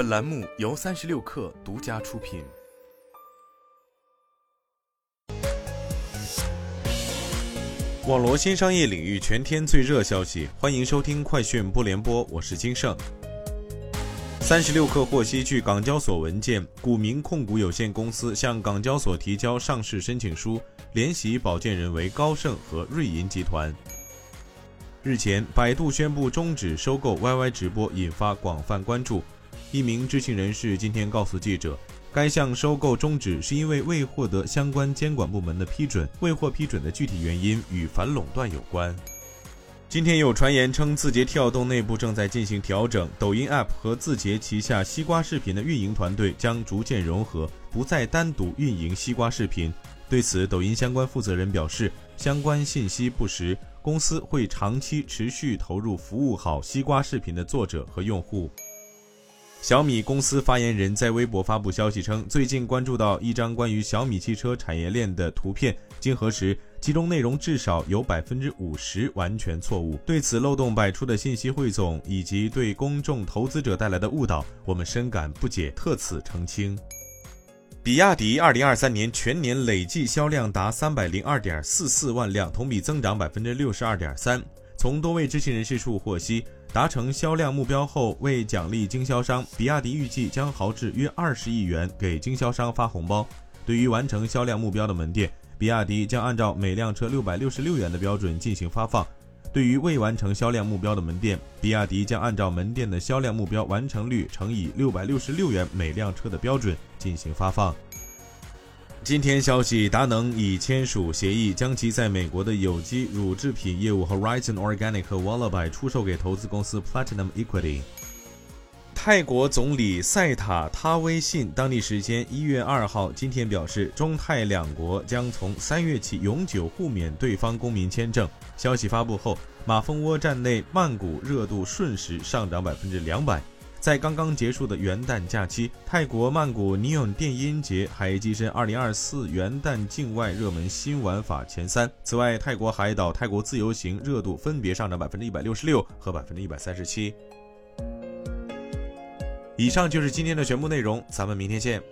本栏目由三十六氪独家出品。网罗新商业领域全天最热消息，欢迎收听快讯不联播，我是金盛。三十六氪获悉，据港交所文件，股民控股有限公司向港交所提交上市申请书，联席保荐人为高盛和瑞银集团。日前，百度宣布终止收购 YY 直播，引发广泛关注。一名知情人士今天告诉记者，该项收购终止是因为未获得相关监管部门的批准，未获批准的具体原因与反垄断有关。今天有传言称，字节跳动内部正在进行调整，抖音 App 和字节旗下西瓜视频的运营团队将逐渐融合，不再单独运营西瓜视频。对此，抖音相关负责人表示，相关信息不实。公司会长期持续投入服务好西瓜视频的作者和用户。小米公司发言人在微博发布消息称，最近关注到一张关于小米汽车产业链的图片，经核实，其中内容至少有百分之五十完全错误。对此漏洞百出的信息汇总以及对公众投资者带来的误导，我们深感不解，特此澄清。比亚迪二零二三年全年累计销量达三百零二点四四万辆，同比增长百分之六十二点三。从多位知情人士处获悉，达成销量目标后，为奖励经销商，比亚迪预计将豪掷约二十亿元给经销商发红包。对于完成销量目标的门店，比亚迪将按照每辆车六百六十六元的标准进行发放。对于未完成销量目标的门店，比亚迪将按照门店的销量目标完成率乘以六百六十六元每辆车的标准进行发放。今天消息，达能已签署协议，将其在美国的有机乳制品业务 Horizon Organic 和 Wallaby 出售给投资公司 Platinum Equity。泰国总理塞塔他威信当地时间一月二号今天表示，中泰两国将从三月起永久互免对方公民签证。消息发布后，马蜂窝站内曼谷热度瞬时上涨百分之两百。在刚刚结束的元旦假期，泰国曼谷尼永电音节还跻身2024元旦境外热门新玩法前三。此外，泰国海岛泰国自由行热度分别上涨百分之一百六十六和百分之一百三十七。以上就是今天的全部内容，咱们明天见。